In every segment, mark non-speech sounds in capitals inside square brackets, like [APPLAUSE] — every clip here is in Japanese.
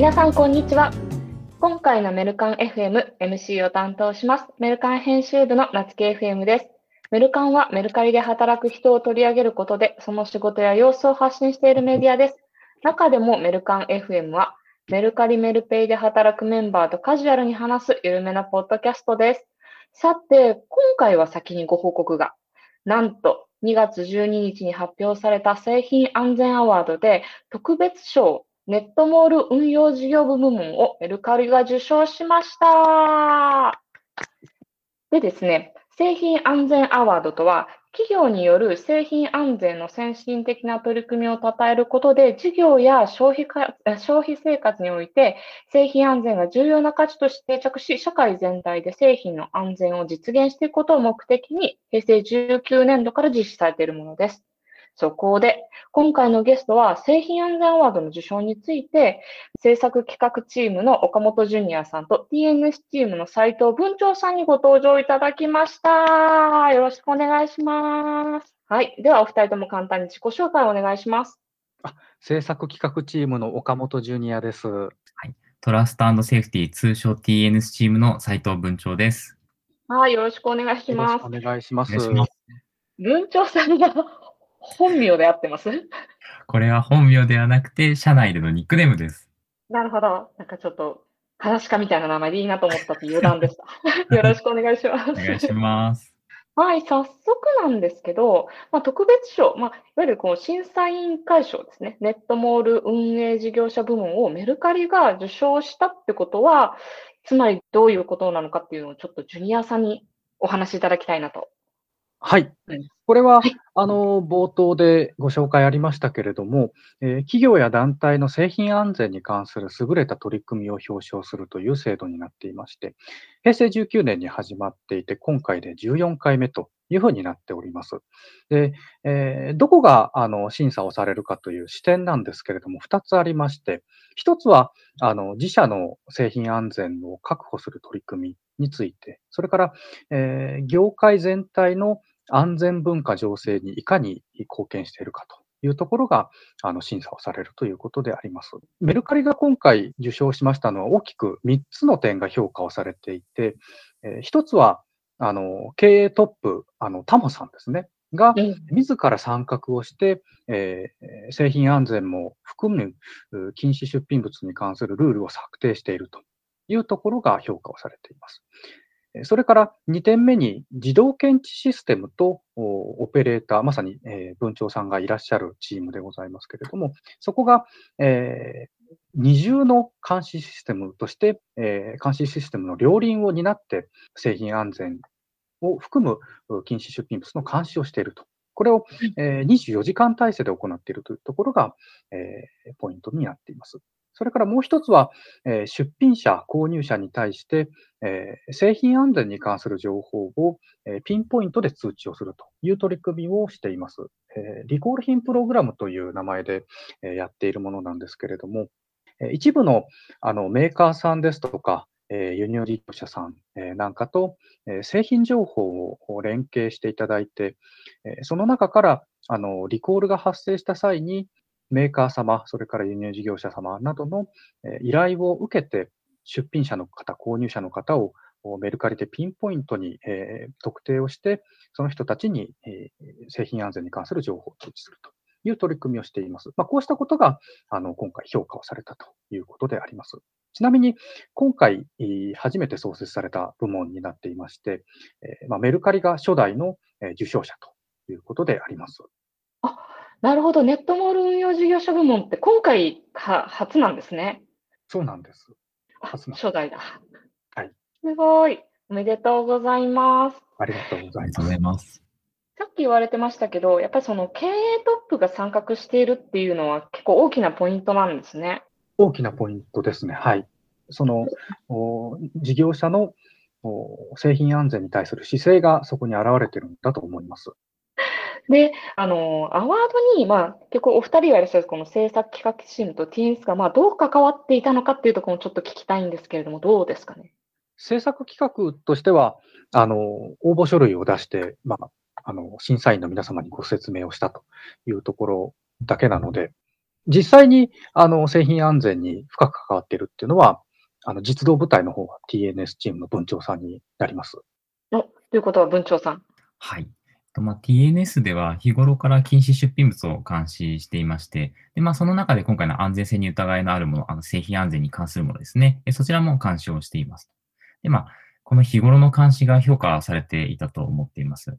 皆さんこんにちは。今回のメルカン FM MC を担当します。メルカン編集部の夏木 FM です。メルカンはメルカリで働く人を取り上げることでその仕事や様子を発信しているメディアです。中でもメルカン FM はメルカリメルペイで働くメンバーとカジュアルに話す緩めなポッドキャストです。さて、今回は先にご報告が。なんと、2月12日に発表された製品安全アワードで特別賞ネットモール運用事業部部門をメルカリが受賞しました。でですね、製品安全アワードとは、企業による製品安全の先進的な取り組みを称えることで、事業や消費か消費生活において製品安全が重要な価値として定着し、社会全体で製品の安全を実現していくことを目的に、平成19年度から実施されているものです。そこで、今回のゲストは製品安全アワードの受賞について、制作企画チームの岡本ジュニアさんと TNS チームの斉藤文鳥さんにご登場いただきました。よろしくお願いします。はい。では、お二人とも簡単に自己紹介をお願いします。あ制作企画チームの岡本ジュニアです。はい。トラストセーフティー通称 TNS チームの斉藤文鳥です。はい。よろしくお願いします。お願いします。文鳥さんが本名で合ってます？これは本名ではなくて、社内でのニックネームです。なるほど。なんかちょっと、話かみたいな名前でいいなと思ったって余談でした。[LAUGHS] よろしくお願いします。お願いします。はい、早速なんですけど、まあ、特別賞、まあ、いわゆるこの審査委員会賞ですね、ネットモール運営事業者部門をメルカリが受賞したってことは、つまりどういうことなのかっていうのをちょっとジュニアさんにお話しいただきたいなとはい。これは、あの、冒頭でご紹介ありましたけれども、え企業や団体の製品安全に関する優れた取り組みを表彰するという制度になっていまして、平成19年に始まっていて、今回で14回目というふうになっております。で、えー、どこがあの審査をされるかという視点なんですけれども、2つありまして、1つはあの自社の製品安全を確保する取り組みについて、それから、えー、業界全体の安全文化醸成にいかに貢献しているかというところがあの審査をされるということであります。メルカリが今回受賞しましたのは大きく3つの点が評価をされていて、えー、1つはあの経営トップ、あのタモさんですね、が自ら参画をして、えー、製品安全も含む禁止出品物に関するルールを策定しているというところが評価をされています。それから2点目に自動検知システムとオペレーター、まさに、え文鳥さんがいらっしゃるチームでございますけれども、そこが、え二重の監視システムとして、え監視システムの両輪を担って製品安全を含む禁止出品物の監視をしていると。これを、え24時間体制で行っているというところが、えポイントになっています。それからもう一つは、え出品者、購入者に対して、え製品安全に関する情報を、えピンポイントで通知をするという取り組みをしています。えリコール品プログラムという名前で、えやっているものなんですけれども、え一部のあのメーカーさんですとか、え輸入事業者さん、えなんかと、え製品情報を連携していただいて、えその中からあのリコールが発生した際に、メーカー様、それから輸入事業者様などの依頼を受けて、出品者の方、購入者の方をメルカリでピンポイントに、特定をして、その人たちに、製品安全に関する情報を通知するという取り組みをしています。まあ、こうしたことがあの今回評価をされたということであります。ちなみに、今回初めて創設された部門になっていまして、まあ、メルカリが初代の受賞者ということであります。あなるほど。ネットモール運用事業者部門って今回は初なんですね。そうなんです。初初代だ。はい。すごい。おめでとうございます。ありがとうございます。さっき言われてましたけど、やっぱりその経営トップが参画しているっていうのは結構大きなポイントなんですね。大きなポイントですね。はい。その、事業者の製品安全に対する姿勢がそこに現れているんだと思います。で、あの、アワードに、まあ、結構お二人がいらっしゃるこの制作企画チームと TNS が、まあ、どう関わっていたのかっていうところもちょっと聞きたいんですけれども、どうですかね？制作企画としては、あの、応募書類を出して、まあ、あの、審査員の皆様にご説明をしたというところだけなので、実際にあの製品安全に深く関わっているっていうのは、あの実動部隊の方が TNS チームの文長さんになります。おということは文長さん。はい。とまあ、TNS では日頃から禁止出品物を監視していまして、でまあ、その中で今回の安全性に疑いのあるもの、あの製品安全に関するものですね、そちらも監視をしています。で、まあ、この日頃の監視が評価されていたと思っています。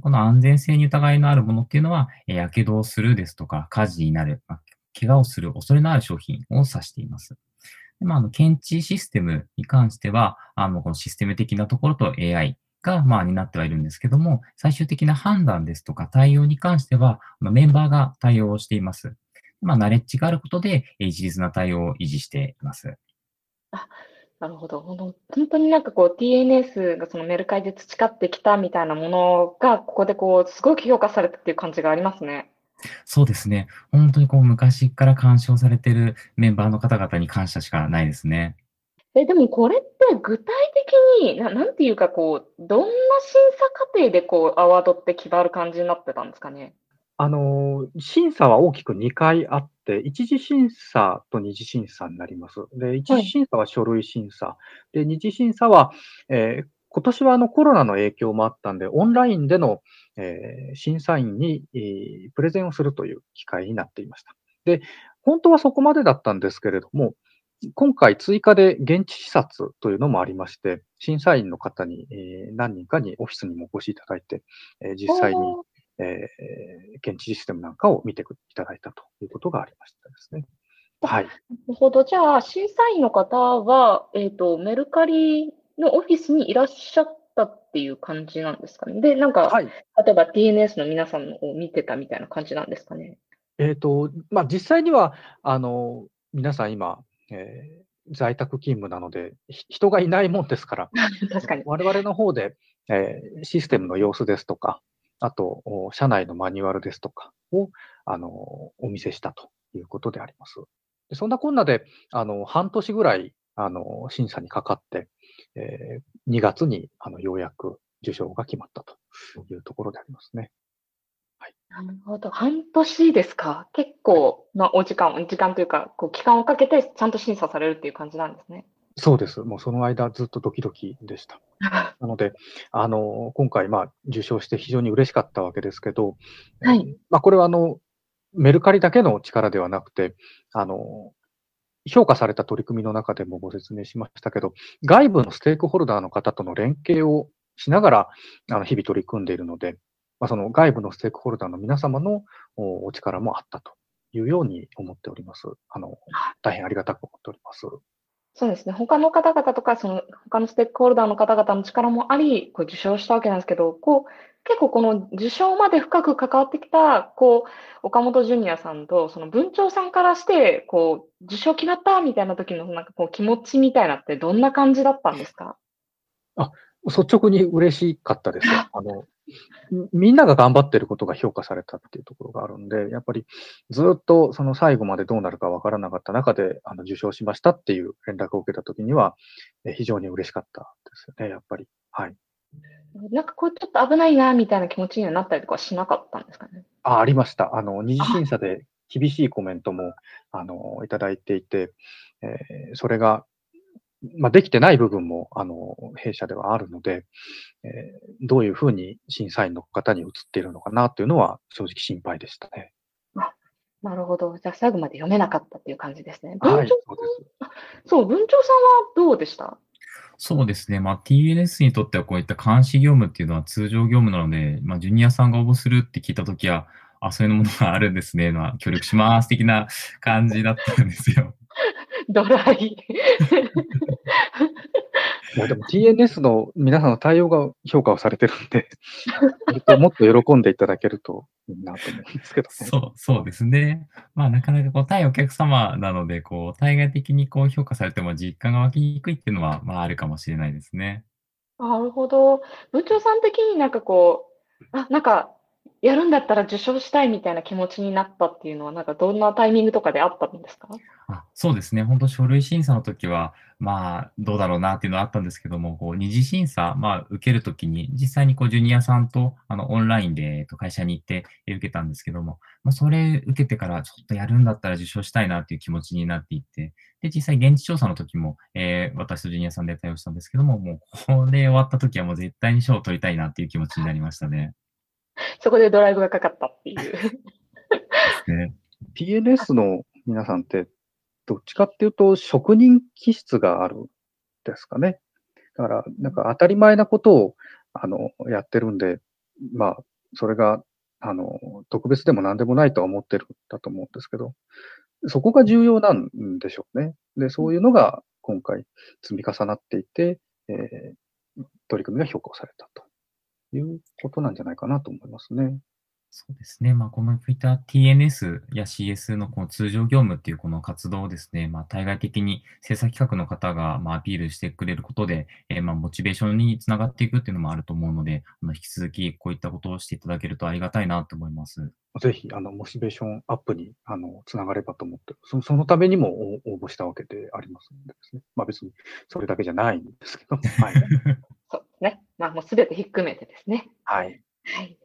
この安全性に疑いのあるものっていうのは、やけどをするですとか、火事になる、まあ、怪我をする恐れのある商品を指しています。でまあ、あの検知システムに関しては、あのこのシステム的なところと AI が、まあ、担ってはいるんですけども、最終的な判断ですとか対応に関しては、まあ、メンバーが対応をしています。まあ、ナレッジがあることで、え一律な対応を維持しています。なるほど。本当になんかこう TNS がそのメルカリで培ってきたみたいなものが、ここでこう、すごく評価されたっていう感じがありますね。そうですね。本当にこう昔から干渉されているメンバーの方々に感謝しかないですね。え、でもこれって具体的に、ななんていうかこう、どんな審査過程でこう、アワードって決まる感じになってたんですかね？あの、審査は大きく2回あって、一次審査と二次審査になります。で、一次審査は書類審査。で、二次審査は、えー今年はあのコロナの影響もあったんで、オンラインでの、えー審査員に、えープレゼンをするという機会になっていました。で、本当はそこまでだったんですけれども、今回追加で現地視察というのもありまして、審査員の方に、えー何人かにオフィスにもお越しいただいて、えー実際にえー現地システムなんかを見ていただいたということがありましたですね。はい。なるほど。じゃあ、審査員の方は、えっと、メルカリのオフィスにいらっしゃったっていう感じなんですかね。で、なんか、はい。例えば TNS の皆さんを見てたみたいな感じなんですかね。えっ、と、まあ、実際には、あの、皆さん今、えー在宅勤務なので、ひ人がいないもんですから、[LAUGHS] 確かに。我々の方で、えーシステムの様子ですとか、あと、お社内のマニュアルですとかを、あの、お見せしたということであります。でそんなこんなで、あの、半年ぐらい、あの、審査にかかって、えー2月に、あの、ようやく受賞が決まったというところでありますね。なるほど。半年ですか？結構なお時間、時間というか、こう、期間をかけてちゃんと審査されるっていう感じなんですね。そうです。もうその間ずっとドキドキでした。[LAUGHS] なので、あの、今回、まあ、受賞して非常に嬉しかったわけですけど、はいえーまあ、これはあの、メルカリだけの力ではなくて、あの、評価された取り組みの中でもご説明しましたけど、外部のステークホルダーの方との連携をしながら、あの、日々取り組んでいるので、まあ、その外部のステークホルダーの皆様のおお力もあったというように思っております。あの、大変ありがたく思っております。そうですね。他の方々とか、その他のステークホルダーの方々の力もあり、こう受賞したわけなんですけど、こう、結構この受賞まで深く関わってきた、こう、岡本ジュニアさんと、その文鳥さんからして、こう、受賞決まったみたいな時の、なんかこう、気持ちみたいなってどんな感じだったんですか？率直に嬉しかったですよ。[LAUGHS] あの、みみんなが頑張ってることが評価されたっていうところがあるんで、やっぱりずっとその最後までどうなるかわからなかった中で、あの、受賞しましたっていう連絡を受けたときには、え非常に嬉しかったですよね、やっぱり。はい。なんかこう、ちょっと危ないな、みたいな気持ちにはなったりとかはしなかったんですかね？あ、ありました。あの、二次審査で厳しいコメントも、あの、いただいていて、えーそれが、まあ、できてない部分も、あの、弊社ではあるので、えーどういうふうに審査員の方に移っているのかなっていうのは、正直心配でしたね。なるほど。じゃあ最後まで読めなかったっていう感じですね。はい、文鳥そうです。そう、文鳥さんはどうでした？そうですね。まあ、TNS にとってはこういった監視業務っていうのは通常業務なので、まあ、ジュニアさんが応募するって聞いたときは、あ、そういうものがあるんですね。まあ、協力します的な感じだったんですよ。ドライ。いや、でも TNS の皆さんの対応が評価をされてるんで、[LAUGHS] もっと喜んでいただけるといいなと思うんですけどね。そう、そうですね。まあ、なかなかこう、対お客様なので、こう、対外的にこう、評価されても実感が湧きにくいっていうのは、まあ、あるかもしれないですね。なるほど。部長さん的になんかこう、あ、なんか、やるんだったら受賞したいみたいな気持ちになったっていうのは、なんかどんなタイミングとかであったんですか？あそうですね。本当書類審査の時は、まあ、どうだろうなっていうのはあったんですけども、こう、二次審査、まあ、受けるときに、実際にこう、ジュニアさんと、あの、オンラインで、えっと、会社に行って、え受けたんですけども、まあ、それ受けてから、ちょっとやるんだったら受賞したいなっていう気持ちになっていって、で、実際現地調査の時も、えー私とジュニアさんで対応したんですけども、もう、これ [LAUGHS] 終わった時はもう絶対に賞を取りたいなっていう気持ちになりましたね。そこでドライブがかかったっていう。[LAUGHS] ね TNS の皆さんって、どっちかっていうと、職人気質があるんですかね。だから、なんか当たり前なことを、あの、やってるんで、まあ、それが、あの、特別でも何でもないとは思ってるんだと思うんですけど、そこが重要なんでしょうね。で、そういうのが今回積み重なっていて、えー取り組みが評価されたということなんじゃないかなと思いますね。そうですね。まあ、このこういった TNS や CS のこの通常業務っていうこの活動をですね、まあ、対外的に制作企画の方がまあアピールしてくれることで、えーまあモチベーションにつながっていくっていうのもあると思うので、あの引き続きこういったことをしていただけるとありがたいなと思います。ぜひ、あの、モチベーションアップに、あの、つながればと思って、そそのためにも応応募したわけでありますのでですね。まあ別にそれだけじゃないんですけど、はい。[LAUGHS] まあ、もうすべてひっくるめてですね。はい。はい。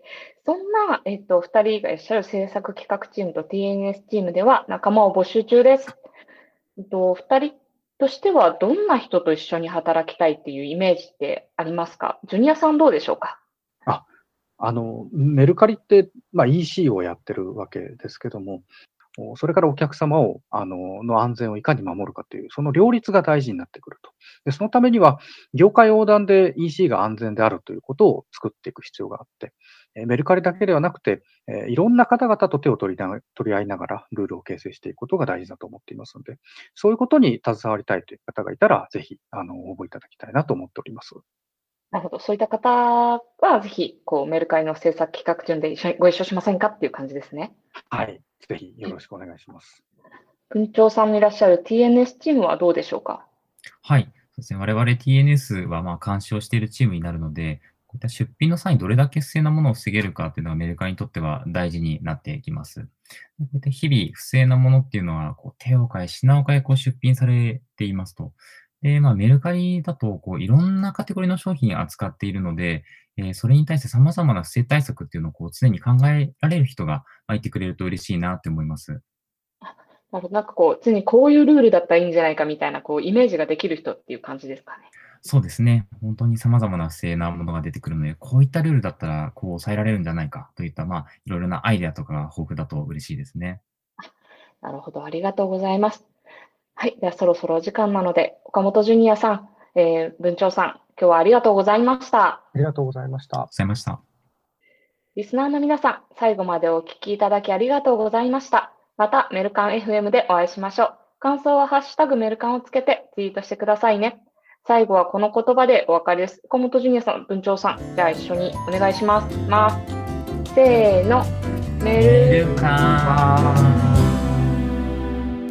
そんな、えっと、二人がいらっしゃる制作企画チームと TNS チームでは仲間を募集中です。えっと、二人としてはどんな人と一緒に働きたいっていうイメージってありますか？ジュニアさんどうでしょうか？あの、メルカリって、まあ EC をやってるわけですけども、おそれからお客様を、あの、の安全をいかに守るかという、その両立が大事になってくると。で、そのためには、業界横断で EC が安全であるということを作っていく必要があって、えメルカリだけではなくて、えいろんな方々と手を取りな取り合いながら、ルールを形成していくことが大事だと思っていますので、そういうことに携わりたいという方がいたら、ぜひ、あの、応募いただきたいなと思っております。なるほど。そういった方は、ぜひ、こう、メルカリの制作企画チームで一緒にご一緒しませんかっていう感じですね。はい。ぜひ、よろしくお願いします。文鳥さんのいらっしゃる TNS チームはどうでしょうか？はい。そうですね。我々 TNS はまあ監視をしているチームになるので、こういった出品の際にどれだけ不正なものを防げるかっていうのがメルカリにとっては大事になってきます。でこういった日々不正なものっていうのはこう手を変え、品を変えこう出品されていますと。で、まあメルカリだとこういろんなカテゴリーの商品を扱っているので、えーそれに対して様々な不正対策っていうのをこう常に考えられる人がまあいてくれると嬉しいなって思います。なるほど。なんかこう、常にこういうルールだったらいいんじゃないかみたいな、こう、イメージができる人っていう感じですかね。そうですね。本当に様々な不正なものが出てくるので、こういったルールだったら、こう抑えられるんじゃないかといった、まあ、いろいろなアイデアとかが豊富だと嬉しいですね。なるほど。ありがとうございます。はい。では、そろそろお時間なので、岡本ジュニアさん、えー、文鳥さん、今日はありがとうございました。ありがとうございましたご。ざいました。リスナーの皆さん、最後までお聞きいただきありがとうございました。また、メルカン FM でお会いしましょう。感想はハッシュタグメルカンをつけてツイートしてくださいね。最後はこの言葉でお別れです。岡本ジュニアさん、文鳥さん、じゃあ一緒にお願いします。ますせーの、メルルカー